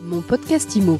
Mon podcast IMO.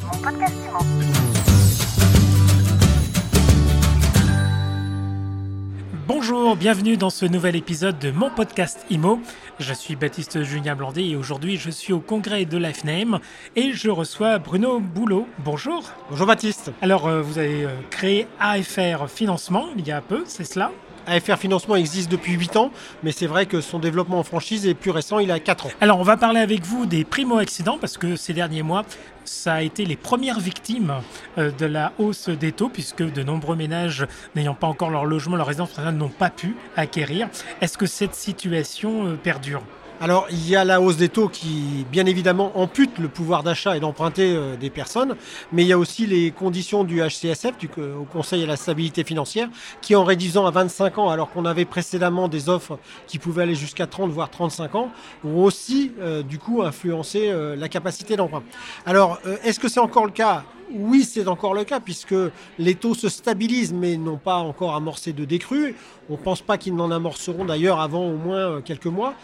Bonjour, bienvenue dans ce nouvel épisode de mon podcast IMO. Je suis Baptiste Julien Blandet et aujourd'hui je suis au congrès de LifeName et je reçois Bruno Boulot. Bonjour. Bonjour Baptiste. Alors euh, vous avez euh, créé AFR Financement il y a peu, c'est cela? AFR Financement existe depuis 8 ans, mais c'est vrai que son développement en franchise est plus récent, il a 4 ans. Alors on va parler avec vous des primo-accidents parce que ces derniers mois, ça a été les premières victimes euh, de la hausse des taux puisque de nombreux ménages n'ayant pas encore leur logement, leur résidence n'ont pas pu acquérir. Est-ce que cette situation euh, perdure? Alors, il y a la hausse des taux qui, bien évidemment, ampute le pouvoir d'achat et d'emprunter euh, des personnes, mais il y a aussi les conditions du HCSF, du au Conseil à la stabilité financière, qui, en réduisant à 25 ans, alors qu'on avait précédemment des offres qui pouvaient aller jusqu'à 30 voire 35 ans, ont aussi, euh, du coup, influencé euh, la capacité d'emprunt. Alors, est-ce que c'est encore le cas? Oui, c'est encore le cas puisque les taux se stabilisent mais n'ont pas encore amorcé de décrue. On ne pense pas qu'ils n'en amorceront d'ailleurs avant au moins quelques mois.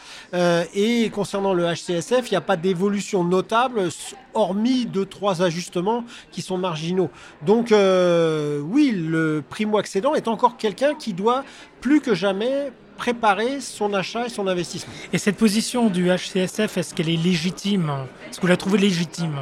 Et concernant le HCSF, il n'y a pas d'évolution notable hormis deux, trois ajustements qui sont marginaux. Donc euh, oui, le primo-accédant est encore quelqu'un qui doit plus que jamais préparer son achat et son investissement. Et cette position du HCSF, est-ce qu'elle est légitime? Est-ce que vous la trouvez légitime?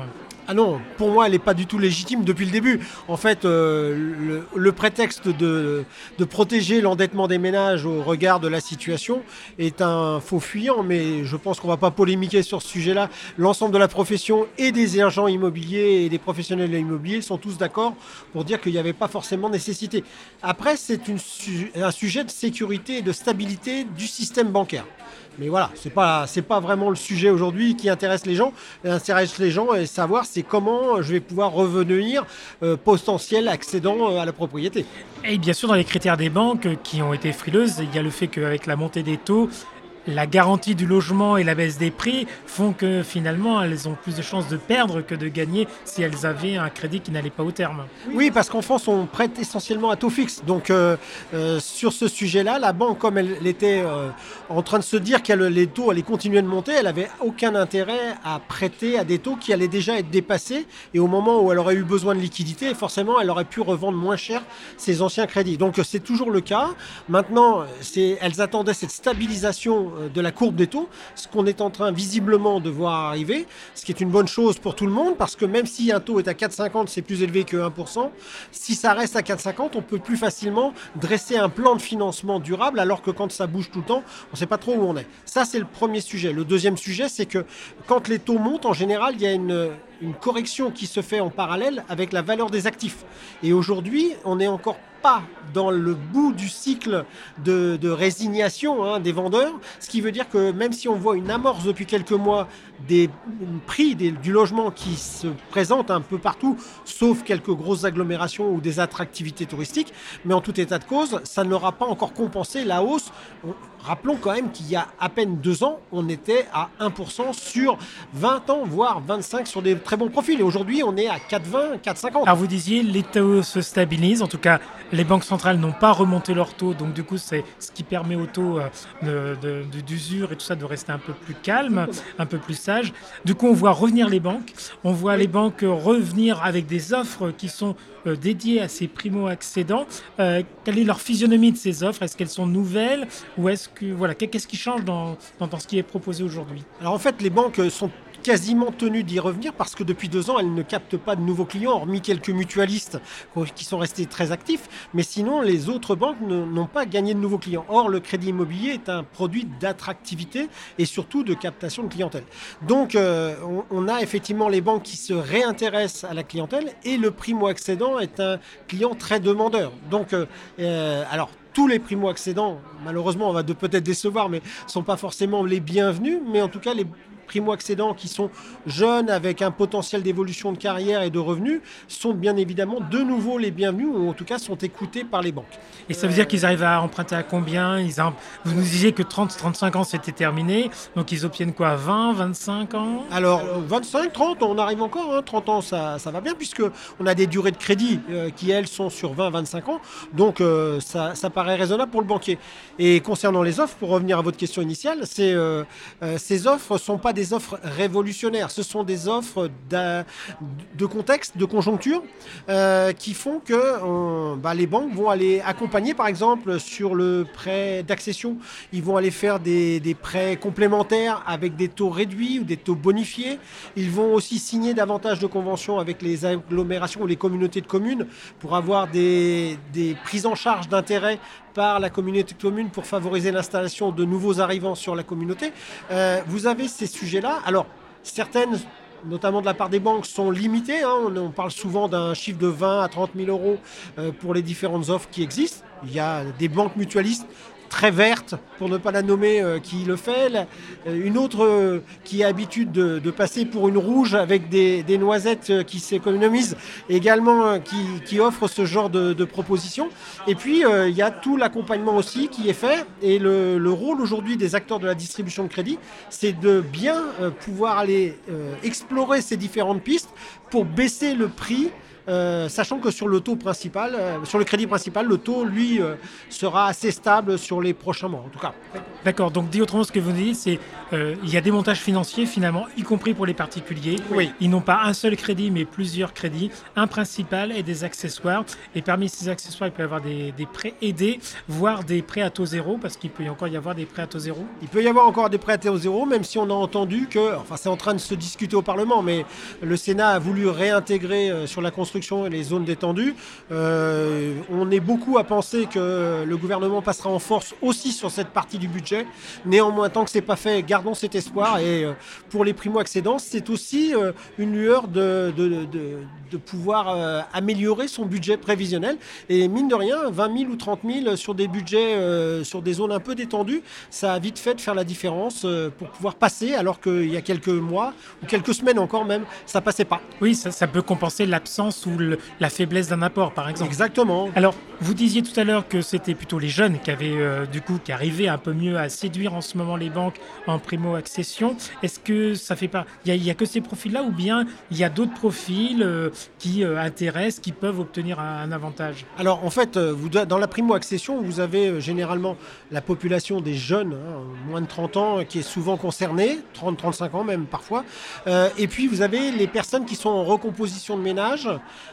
Ah non, pour moi, elle n'est pas du tout légitime depuis le début. En fait, euh, le, prétexte de, protéger l'endettement des ménages au regard de la situation est un faux fuyant, mais je pense qu'on ne va pas polémiquer sur ce sujet-là. L'ensemble de la profession et des agents immobiliers et des professionnels de l'immobilier sont tous d'accord pour dire qu'il n'y avait pas forcément nécessité. Après, c'est un sujet de sécurité et de stabilité du système bancaire. Mais voilà, c'est pas pas vraiment le sujet aujourd'hui qui intéresse les gens. Intéresse les gens et savoir c'est comment je vais pouvoir revenir euh, potentiel accédant euh, à la propriété. Et bien sûr, dans les critères des banques qui ont été frileuses, il y a le fait qu'avec la montée des taux, la garantie du logement et la baisse des prix font que finalement elles ont plus de chances de perdre que de gagner si elles avaient un crédit qui n'allait pas au terme. Oui, parce qu'en France on prête essentiellement à taux fixe. Donc euh, euh, sur ce sujet-là, la banque, comme elle était euh, en train de se dire que les taux allaient continuer de monter, elle n'avait aucun intérêt à prêter à des taux qui allaient déjà être dépassés. Et au moment où elle aurait eu besoin de liquidité, forcément elle aurait pu revendre moins cher ses anciens crédits. Donc c'est toujours le cas. Maintenant, elles attendaient cette stabilisation de la courbe des taux, ce qu'on est en train visiblement de voir arriver, ce qui est une bonne chose pour tout le monde, parce que même si un taux est à 4,50, c'est plus élevé que 1%, si ça reste à 4,50, on peut plus facilement dresser un plan de financement durable, alors que quand ça bouge tout le temps, on ne sait pas trop où on est. Ça, c'est le premier sujet. Le deuxième sujet, c'est que quand les taux montent, en général, il y a une une correction qui se fait en parallèle avec la valeur des actifs. Et aujourd'hui, on n'est encore pas dans le bout du cycle de, résignation hein, des vendeurs, ce qui veut dire que même si on voit une amorce depuis quelques mois des prix du logement qui se présentent un peu partout, sauf quelques grosses agglomérations ou des attractivités touristiques, mais en tout état de cause, ça n'aura pas encore compensé la hausse. Rappelons quand même qu'il y a à peine deux ans, on était à 1% sur 20 ans, voire 25 sur des très bons profils. Et aujourd'hui, on est à 4,20, 4,50. Alors vous disiez, les taux se stabilisent. En tout cas, les banques centrales n'ont pas remonté leurs taux. Donc du coup, c'est ce qui permet aux taux euh, d'usure et tout ça de rester un peu plus calme, un peu plus sage. Du coup, on voit revenir les banques. On voit les banques revenir avec des offres qui sont euh, dédiées à ces primo-accédants. Euh, quelle est leur physionomie de ces offres? Est-ce qu'elles sont nouvelles? Ou est-ce voilà, qu'est-ce qui change dans, dans, ce qui est proposé aujourd'hui? Alors en fait, les banques sont quasiment tenues d'y revenir parce que depuis deux ans, elles ne captent pas de nouveaux clients, hormis quelques mutualistes qui sont restés très actifs. Mais sinon, les autres banques n'ont pas gagné de nouveaux clients. Or, le crédit immobilier est un produit d'attractivité et surtout de captation de clientèle. Donc, euh, on, a effectivement les banques qui se réintéressent à la clientèle et le primo-accédant est un client très demandeur. Donc, euh, euh, alors, tous les primo-accédants, malheureusement, on va peut-être décevoir, mais ne sont pas forcément les bienvenus. Mais en tout cas, les primo-accédants qui sont jeunes avec un potentiel d'évolution de carrière et de revenus sont bien évidemment de nouveau les bienvenus ou en tout cas sont écoutés par les banques. Et ça veut dire qu'ils arrivent à emprunter à combien? Ils Vous nous disiez que 30-35 ans c'était terminé, donc ils obtiennent quoi? 20, 25 ans? Alors 25, 30, on arrive encore, 30 hein. ans ça, ça, va bien puisque on a des durées de crédit euh, qui elles sont sur 20-25 ans, donc euh, ça, ça, paraît raisonnable pour le banquier. Et concernant les offres, pour revenir à votre question initiale, c'est, euh, ces offres ne sont pas des offres révolutionnaires, ce sont des offres de contexte, de conjoncture, euh, qui font que bah, les banques vont aller accompagner, par exemple, sur le prêt d'accession, ils vont aller faire des, des prêts complémentaires avec des taux réduits ou des taux bonifiés. Ils vont aussi signer davantage de conventions avec les agglomérations ou les communautés de communes pour avoir des, des prises en charge d'intérêts par la communauté de communes pour favoriser l'installation de nouveaux arrivants sur la communauté. Euh, vous avez ces sujets-là. Alors, certaines notamment de la part des banques, sont limitées. Hein. On, parle souvent d'un chiffre de 20 à 30 000 euros euh, pour les différentes offres qui existent. Il y a des banques mutualistes très verte, pour ne pas la nommer, euh, qui le fait. Euh, une autre euh, qui a l'habitude de, passer pour une rouge avec des, noisettes qui s'économisent, également qui, offre ce genre de, de propositions. Et puis, il y a tout l'accompagnement aussi qui est fait. Et le, le rôle aujourd'hui des acteurs de la distribution de crédit, c'est de bien pouvoir aller explorer ces différentes pistes pour baisser le prix euh, sachant que sur le taux principal, euh, sur le crédit principal, le taux, lui, euh, sera assez stable sur les prochains mois, en tout cas. D'accord, donc dit autrement, ce que vous dites, c'est qu'il y a des montages financiers, finalement, y compris pour les particuliers. Oui. Ils n'ont pas un seul crédit, mais plusieurs crédits, un principal et des accessoires. Et parmi ces accessoires, il peut y avoir des, prêts aidés, voire des prêts à taux zéro, parce qu'il peut y encore y avoir des prêts à taux zéro. Il peut y avoir encore des prêts à taux zéro, même si on a entendu que, enfin, c'est en train de se discuter au Parlement, mais le Sénat a voulu réintégrer sur la construction et les zones détendues. Euh, on est beaucoup à penser que le gouvernement passera en force aussi sur cette partie du budget. Néanmoins, tant que c'est pas fait, gardons cet espoir. Et euh, pour les primo-accédants, c'est aussi euh, une lueur de, pouvoir améliorer son budget prévisionnel. Et mine de rien, 20 000 ou 30 000 sur des budgets, sur des zones un peu détendues, ça a vite fait de faire la différence pour pouvoir passer, alors qu'il y a quelques mois ou quelques semaines encore même, ça passait pas. Oui, ça peut compenser l'absence ou la faiblesse d'un apport, par exemple. Exactement. Alors, vous disiez tout à l'heure que c'était plutôt les jeunes qui avaient, euh, du coup, qui arrivaient un peu mieux à séduire en ce moment les banques en primo-accession. Est-ce que ça fait pas. Il n'y a, que ces profils-là ou bien il y a d'autres profils euh, qui euh, intéressent, qui peuvent obtenir un, avantage? Alors, en fait, vous, dans la primo-accession, vous avez généralement la population des jeunes, hein, moins de 30 ans, qui est souvent concernée, 30-35 ans même parfois. et puis, vous avez les personnes qui sont en recomposition de ménage,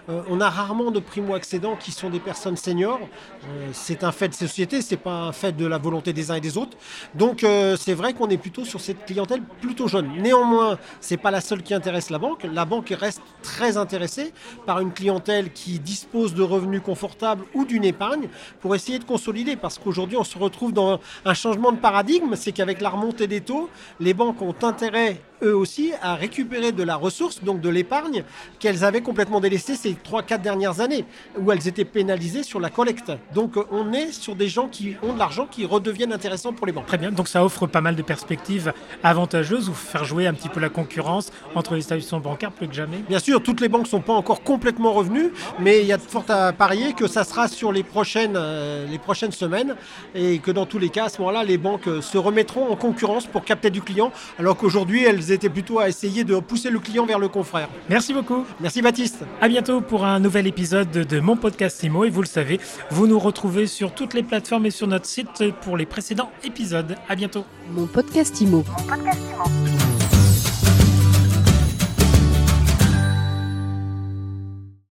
euh, on a rarement de primo-accédants qui sont des personnes seniors. Euh, c'est un fait de société, c'est pas un fait de la volonté des uns et des autres. Donc euh, c'est vrai qu'on est plutôt sur cette clientèle plutôt jeune. Néanmoins, c'est pas la seule qui intéresse la banque. La banque reste très intéressée par une clientèle qui dispose de revenus confortables ou d'une épargne pour essayer de consolider. Parce qu'aujourd'hui, on se retrouve dans un changement de paradigme, c'est qu'avec la remontée des taux, les banques ont intérêt eux aussi à récupérer de la ressource, donc de l'épargne, qu'elles avaient complètement délaissée ces 3-4 dernières années, où elles étaient pénalisées sur la collecte. Donc euh, on est sur des gens qui ont de l'argent qui redeviennent intéressants pour les banques. Très bien, donc ça offre pas mal de perspectives avantageuses ou faire jouer un petit peu la concurrence entre les établissements bancaires plus que jamais Bien sûr, toutes les banques ne sont pas encore complètement revenues, mais il y a de fortes à parier que ça sera sur les prochaines, euh, les prochaines semaines et que dans tous les cas, à ce moment-là, les banques euh, se remettront en concurrence pour capter du client, alors qu'aujourd'hui, elles étaient plutôt à essayer de pousser le client vers le confrère. Merci beaucoup. Merci Baptiste. À bientôt pour un nouvel épisode de mon podcast IMO. Et vous le savez, vous nous retrouvez sur toutes les plateformes et sur notre site pour les précédents épisodes. À bientôt. Mon podcast IMO. Mon podcast IMO.